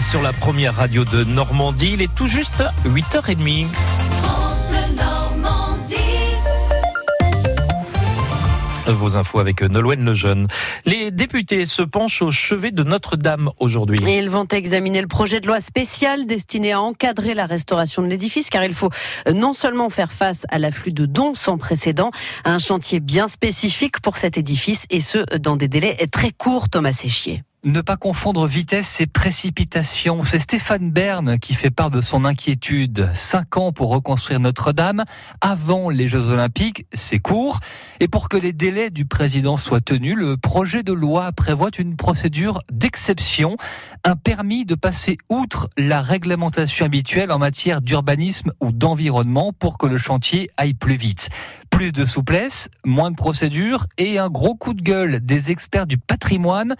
sur la première radio de Normandie. Il est tout juste 8h30. Vos infos avec Nolwenn Lejeune. Les députés se penchent au chevet de Notre-Dame aujourd'hui. Ils vont examiner le projet de loi spécial destiné à encadrer la restauration de l'édifice car il faut non seulement faire face à l'afflux de dons sans précédent, à un chantier bien spécifique pour cet édifice et ce dans des délais très courts, Thomas Séchier ne pas confondre vitesse et précipitation. C'est Stéphane Bern qui fait part de son inquiétude. Cinq ans pour reconstruire Notre-Dame avant les Jeux Olympiques, c'est court. Et pour que les délais du président soient tenus, le projet de loi prévoit une procédure d'exception, un permis de passer outre la réglementation habituelle en matière d'urbanisme ou d'environnement pour que le chantier aille plus vite. Plus de souplesse, moins de procédures et un gros coup de gueule des experts du patrimoine.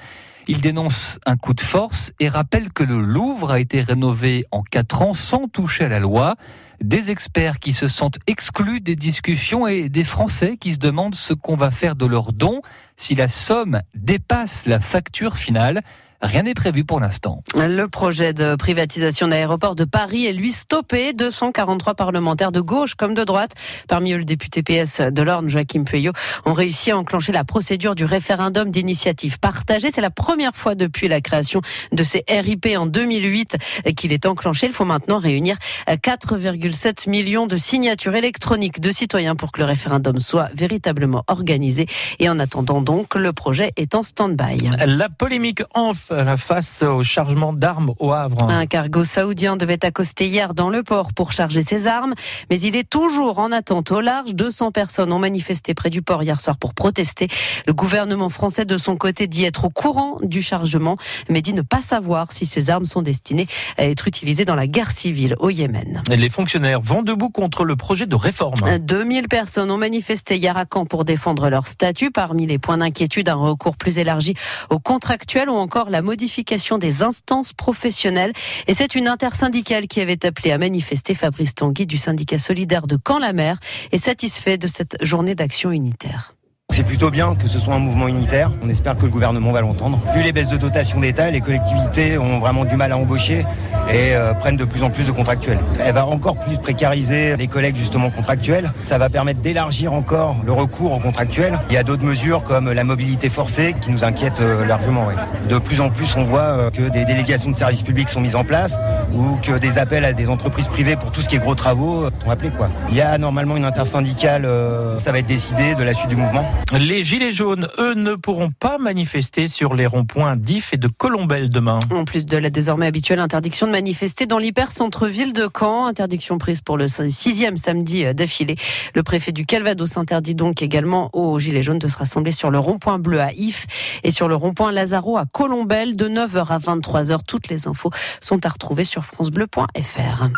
Il dénonce un coup de force et rappelle que le Louvre a été rénové en quatre ans sans toucher à la loi. Des experts qui se sentent exclus des discussions et des Français qui se demandent ce qu'on va faire de leurs dons si la somme dépasse la facture finale. Rien n'est prévu pour l'instant. Le projet de privatisation d'aéroport de Paris est lui stoppé. 243 parlementaires de gauche comme de droite, parmi eux le député PS de l'Orne, Joachim Pueyo, ont réussi à enclencher la procédure du référendum d'initiative partagée. C'est la première fois depuis la création de ces RIP en 2008 qu'il est enclenché. Il faut maintenant réunir 4,7 millions de signatures électroniques de citoyens pour que le référendum soit véritablement organisé. Et en attendant donc, le projet est en stand-by. La polémique enfle face au chargement d'armes au Havre. Un cargo saoudien devait accoster hier dans le port pour charger ses armes, mais il est toujours en attente au large. 200 personnes ont manifesté près du port hier soir pour protester. Le gouvernement français, de son côté, dit être au courant du chargement, mais dit ne pas savoir si ces armes sont destinées à être utilisées dans la guerre civile au Yémen. Les fonctionnaires vont debout contre le projet de réforme. 2000 personnes ont manifesté hier à Caen pour défendre leur statut. Parmi les points d'inquiétude, un recours plus élargi aux contractuels ou encore la la modification des instances professionnelles. Et c'est une intersyndicale qui avait appelé à manifester Fabrice Tanguy du syndicat solidaire de Caen-la-Mer est satisfait de cette journée d'action unitaire. C'est plutôt bien que ce soit un mouvement unitaire. On espère que le gouvernement va l'entendre. Vu les baisses de dotation d'État, les collectivités ont vraiment du mal à embaucher et euh, prennent de plus en plus de contractuels. Elle va encore plus précariser les collègues justement contractuels. Ça va permettre d'élargir encore le recours aux contractuels. Il y a d'autres mesures comme la mobilité forcée qui nous inquiètent euh, largement. De plus en plus, on voit euh, que des délégations de services publics sont mises en place ou que des appels à des entreprises privées pour tout ce qui est gros travaux sont appelés. Quoi. Il y a normalement une intersyndicale, ça va être décidé de la suite du mouvement. Les Gilets jaunes, eux, ne pourront pas manifester sur les ronds-points d'If et de Colombelle demain. En plus de la désormais habituelle interdiction de manifester dans l'hyper-centre-ville de Caen, interdiction prise pour le sixième samedi d'affilée. Le préfet du Calvados interdit donc également aux Gilets jaunes de se rassembler sur le rond-point bleu à If et sur le rond-point Lazaro à Colombelle de 9h à 23h. Toutes les infos sont à retrouver sur francebleu.fr.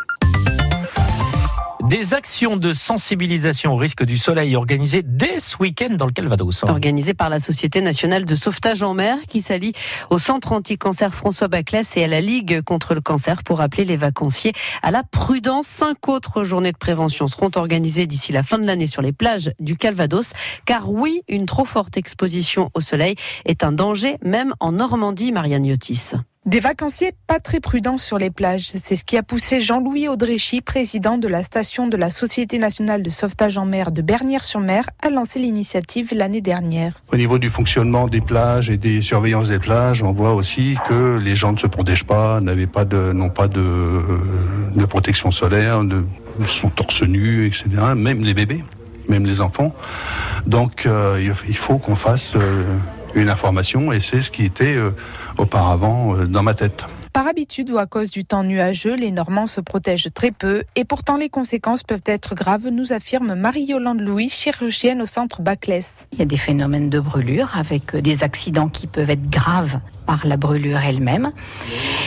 Des actions de sensibilisation au risque du soleil organisées dès ce week-end dans le Calvados. Organisées par la Société nationale de sauvetage en mer qui s'allie au Centre anti-cancer François Baclès et à la Ligue contre le cancer pour appeler les vacanciers à la prudence. Cinq autres journées de prévention seront organisées d'ici la fin de l'année sur les plages du Calvados. Car oui, une trop forte exposition au soleil est un danger même en Normandie, Marianne Yotis. Des vacanciers pas très prudents sur les plages. C'est ce qui a poussé Jean-Louis Audréchy, président de la station de la Société nationale de sauvetage en mer de Bernières-sur-Mer, à lancer l'initiative l'année dernière. Au niveau du fonctionnement des plages et des surveillances des plages, on voit aussi que les gens ne se protègent pas, n'avaient pas de, n'ont pas de, de protection solaire, de, sont torse nu, etc. Même les bébés, même les enfants. Donc, euh, il faut qu'on fasse euh, une information et c'est ce qui était euh, auparavant euh, dans ma tête. Par habitude ou à cause du temps nuageux, les Normands se protègent très peu et pourtant les conséquences peuvent être graves, nous affirme Marie-Yolande Louis, chirurgienne au centre Baclès. Il y a des phénomènes de brûlure avec des accidents qui peuvent être graves par la brûlure elle-même.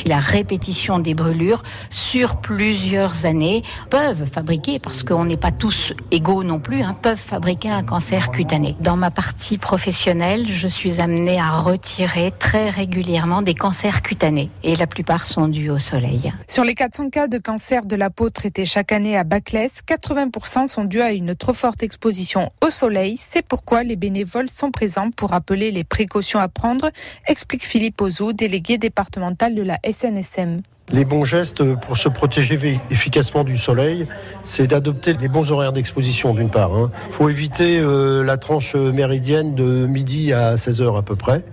La répétition des brûlures sur plusieurs années peuvent fabriquer, parce qu'on n'est pas tous égaux non plus, hein, peuvent fabriquer un cancer cutané. Dans ma partie professionnelle, je suis amenée à retirer très régulièrement des cancers cutanés et la plupart sont dus au soleil. Sur les 400 cas de cancer de la peau traités chaque année à Baclès, 80% sont dus à une trop forte exposition au soleil. C'est pourquoi les bénévoles sont présents pour rappeler les précautions à prendre, explique Philippe Délégué départemental de la SNSM. Les bons gestes pour se protéger efficacement du soleil, c'est d'adopter les bons horaires d'exposition d'une part. Il hein. faut éviter euh, la tranche méridienne de midi à 16h à peu près.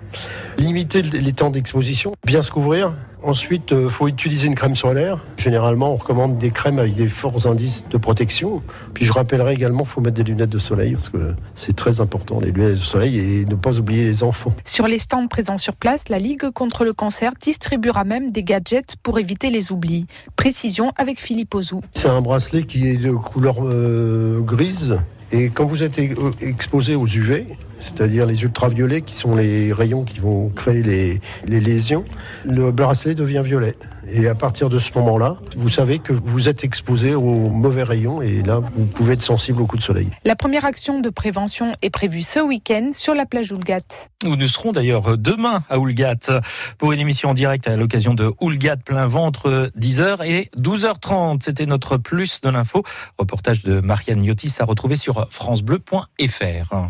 Limiter les temps d'exposition, bien se couvrir. Ensuite, il euh, faut utiliser une crème solaire. Généralement, on recommande des crèmes avec des forts indices de protection. Puis je rappellerai également qu'il faut mettre des lunettes de soleil parce que c'est très important, les lunettes de soleil et ne pas oublier les enfants. Sur les stands présents sur place, la Ligue contre le cancer distribuera même des gadgets pour éviter les oublis. Précision avec Philippe Ozou. C'est un bracelet qui est de couleur euh, grise et quand vous êtes exposé aux UV, c'est-à-dire les ultraviolets qui sont les rayons qui vont créer les, les lésions, le bracelet devient violet. Et à partir de ce moment-là, vous savez que vous êtes exposé aux mauvais rayons et là, vous pouvez être sensible au coup de soleil. La première action de prévention est prévue ce week-end sur la plage Oulgat. Où nous serons d'ailleurs demain à Oulgat pour une émission en direct à l'occasion de Oulgat plein ventre 10h et 12h30. C'était notre plus de l'info. Reportage de Marianne Yotis à retrouver sur francebleu.fr.